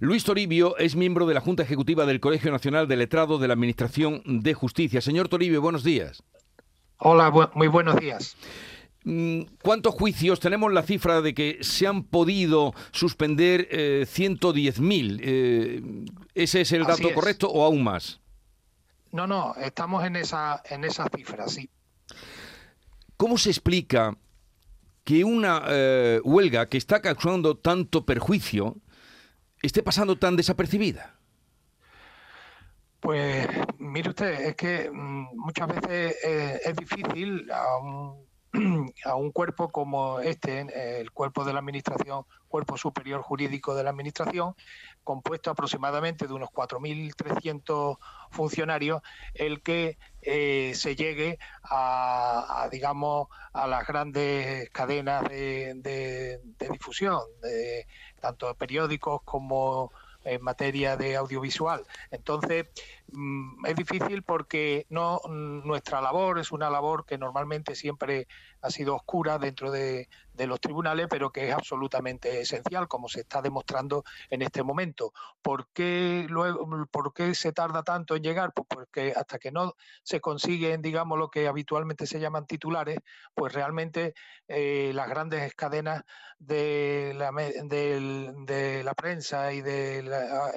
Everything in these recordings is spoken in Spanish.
Luis Toribio es miembro de la Junta Ejecutiva del Colegio Nacional de Letrados de la Administración de Justicia. Señor Toribio, buenos días. Hola, muy buenos días. Mm, ¿Cuántos juicios? Tenemos la cifra de que se han podido suspender 110.000. Eh, eh, ¿Ese es el dato correcto o aún más? No, no, estamos en esa, en esa cifra, sí. ¿Cómo se explica que una eh, huelga que está causando tanto perjuicio esté pasando tan desapercibida? Pues mire usted, es que mm, muchas veces eh, es difícil a un, a un, cuerpo como este, el cuerpo de la Administración, cuerpo superior jurídico de la Administración, compuesto aproximadamente de unos 4.300 funcionarios, el que eh, se llegue a, digamos, a las grandes cadenas de, de difusión, tanto periódicos como en materia de audiovisual. Entonces, mm, es difícil porque no nuestra labor es una labor que normalmente siempre ha sido oscura dentro de, los tribunales, pero que es absolutamente esencial, como se está demostrando en este momento. ¿Por qué, luego, ¿Por qué se tarda tanto en llegar? Pues porque hasta que no se consiguen, digamos, lo que habitualmente se llaman titulares, pues realmente eh, las grandes cadenas de la, de, la prensa y de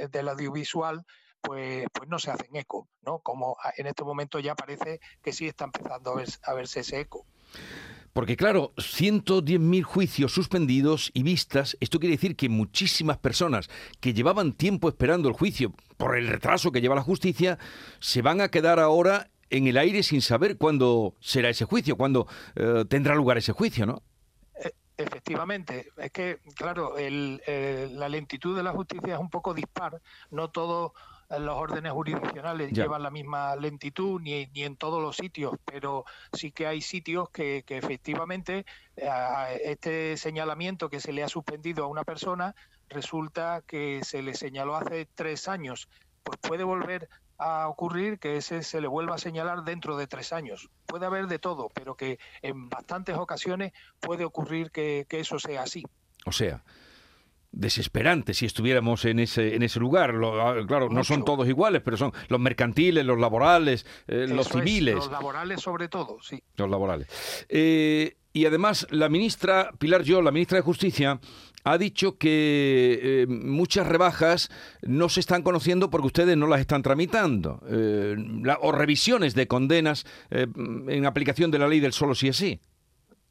del audiovisual pues, pues no se hacen eco, ¿no? Como en este momento ya parece que sí está empezando a, verse ese eco. Porque claro, 110.000 juicios suspendidos y vistas, esto quiere decir que muchísimas personas que llevaban tiempo esperando el juicio por el retraso que lleva la justicia, se van a quedar ahora en el aire sin saber cuándo será ese juicio, cuándo eh, tendrá lugar ese juicio, ¿no? Efectivamente, es que, claro, el, la lentitud de la justicia es un poco dispar, no todos los órdenes jurisdiccionales llevan la misma lentitud ni, ni, en todos los sitios, pero sí que hay sitios que, que efectivamente este señalamiento que se le ha suspendido a una persona resulta que se le señaló hace tres años, pues puede volver a ocurrir que ese se le vuelva a señalar dentro de tres años. Puede haber de todo, pero que en bastantes ocasiones puede ocurrir que, eso sea así. O sea, desesperante si estuviéramos en ese en ese lugar. Ah, claro, no son todos iguales, pero son los mercantiles, los laborales, eh, los civiles. los laborales sobre todo, sí. Los laborales. Eh, y además, la ministra Pilar Yo, la ministra de Justicia, ha dicho que eh, muchas rebajas no se están conociendo porque ustedes no las están tramitando, eh, o revisiones de condenas en aplicación de la ley del solo si es sí.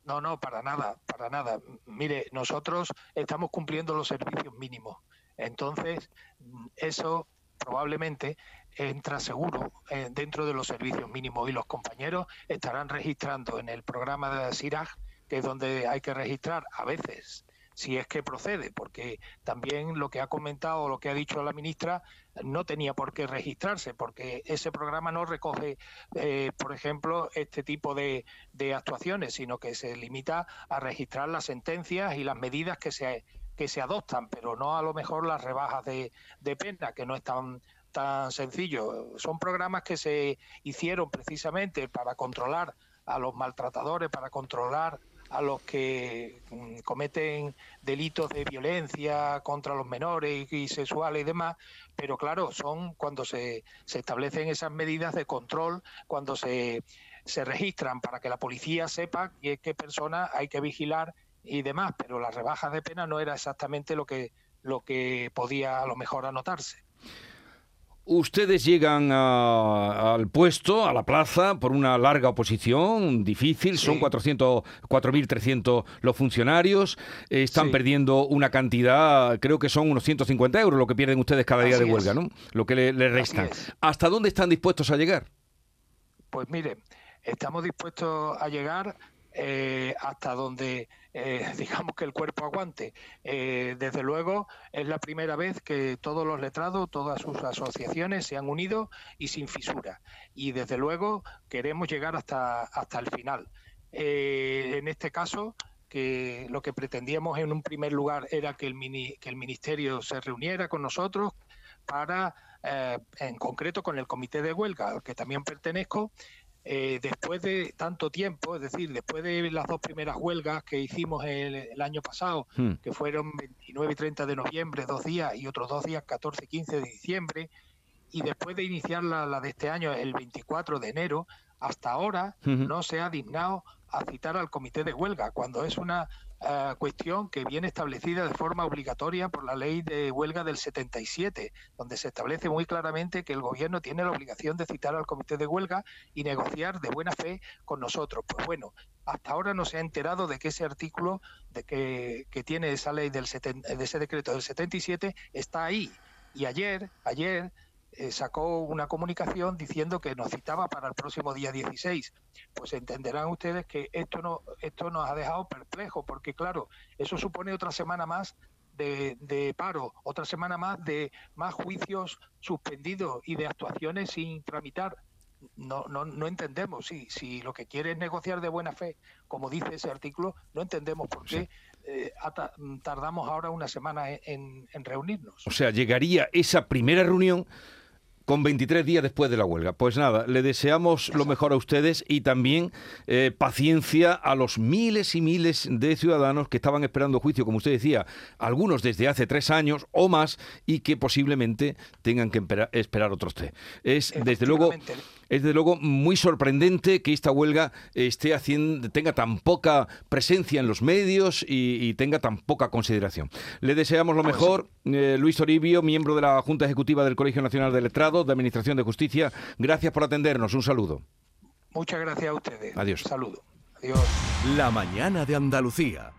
No, no, para nada, para nada. Mire, nosotros estamos cumpliendo los servicios mínimos. Entonces, eso probablemente entra seguro dentro de los servicios mínimos y los compañeros estarán registrando en el programa de SIRAG, que es donde hay que registrar a veces si es que procede, porque también lo que ha comentado, lo que ha dicho la ministra, no tenía por qué registrarse, porque ese programa no recoge, eh, por ejemplo, este tipo de, actuaciones, sino que se limita a registrar las sentencias y las medidas que se, que se adoptan, pero no a lo mejor las rebajas de, de pena, que no es tan, tan sencillo. Son programas que se hicieron precisamente para controlar a los maltratadores, para controlar a los que mm, cometen delitos de violencia contra los menores y, sexuales y demás, pero claro, son cuando se, se establecen esas medidas de control, cuando se, se registran para que la policía sepa qué, qué persona hay que vigilar y demás, pero las rebajas de pena no era exactamente lo que, lo que podía a lo mejor anotarse. Ustedes llegan al puesto, a la plaza, por una larga oposición, difícil, son 4.300 los funcionarios, están perdiendo una cantidad, creo que son unos 150 euros lo que pierden ustedes cada día de huelga, ¿no? Lo que le, le restan. ¿Hasta dónde están dispuestos a llegar? Pues mire, estamos dispuestos a llegar eh, hasta donde eh, digamos que el cuerpo aguante. Eh, desde luego es la primera vez que todos los letrados, todas sus asociaciones se han unido y sin fisura. Y desde luego queremos llegar hasta, hasta el final. en este caso, que lo que pretendíamos en un primer lugar era que el, que el Ministerio se reuniera con nosotros para, en concreto con el Comité de Huelga, al que también pertenezco, eh, después de tanto tiempo, es decir, después de las dos primeras huelgas que hicimos el, año pasado, hmm. que fueron 29 y 30 de noviembre, dos días, y otros dos días, 14 y 15 de diciembre, y después de iniciar la, de este año, el 24 de enero, hasta ahora no se ha dignado a citar al comité de huelga, cuando es una cuestión que viene establecida de forma obligatoria por la ley de huelga del 77, donde se establece muy claramente que el gobierno tiene la obligación de citar al comité de huelga y negociar de buena fe con nosotros. Pues bueno, hasta ahora no se ha enterado de que ese artículo de que, tiene esa ley del de ese decreto del 77 está ahí. Y ayer, ayer eh, sacó una comunicación diciendo que nos citaba para el próximo día 16. Pues entenderán ustedes que esto, no, esto nos ha dejado perplejos, porque claro, eso supone otra semana más de, paro, otra semana más de más juicios suspendidos y de actuaciones sin tramitar. No, no, no entendemos si, si lo que quiere es negociar de buena fe, como dice ese artículo, no entendemos por qué eh, tardamos ahora una semana en reunirnos. O sea, llegaría esa primera reunión con 23 días después de la huelga. Pues nada, le deseamos lo mejor a ustedes y también eh, paciencia a los miles y miles de ciudadanos que estaban esperando juicio, como usted decía, algunos desde hace tres años o más y que posiblemente tengan que esperar otros tres. Es desde luego es desde luego muy sorprendente que esta huelga esté haciendo, tenga tan poca presencia en los medios y, tenga tan poca consideración. Le deseamos lo pues mejor, eh, Luis Toribio, miembro de la Junta Ejecutiva del Colegio Nacional de De Administración de Justicia. Gracias por atendernos. Un saludo. Muchas gracias a ustedes. Adiós. saludo. Adiós. La mañana de Andalucía.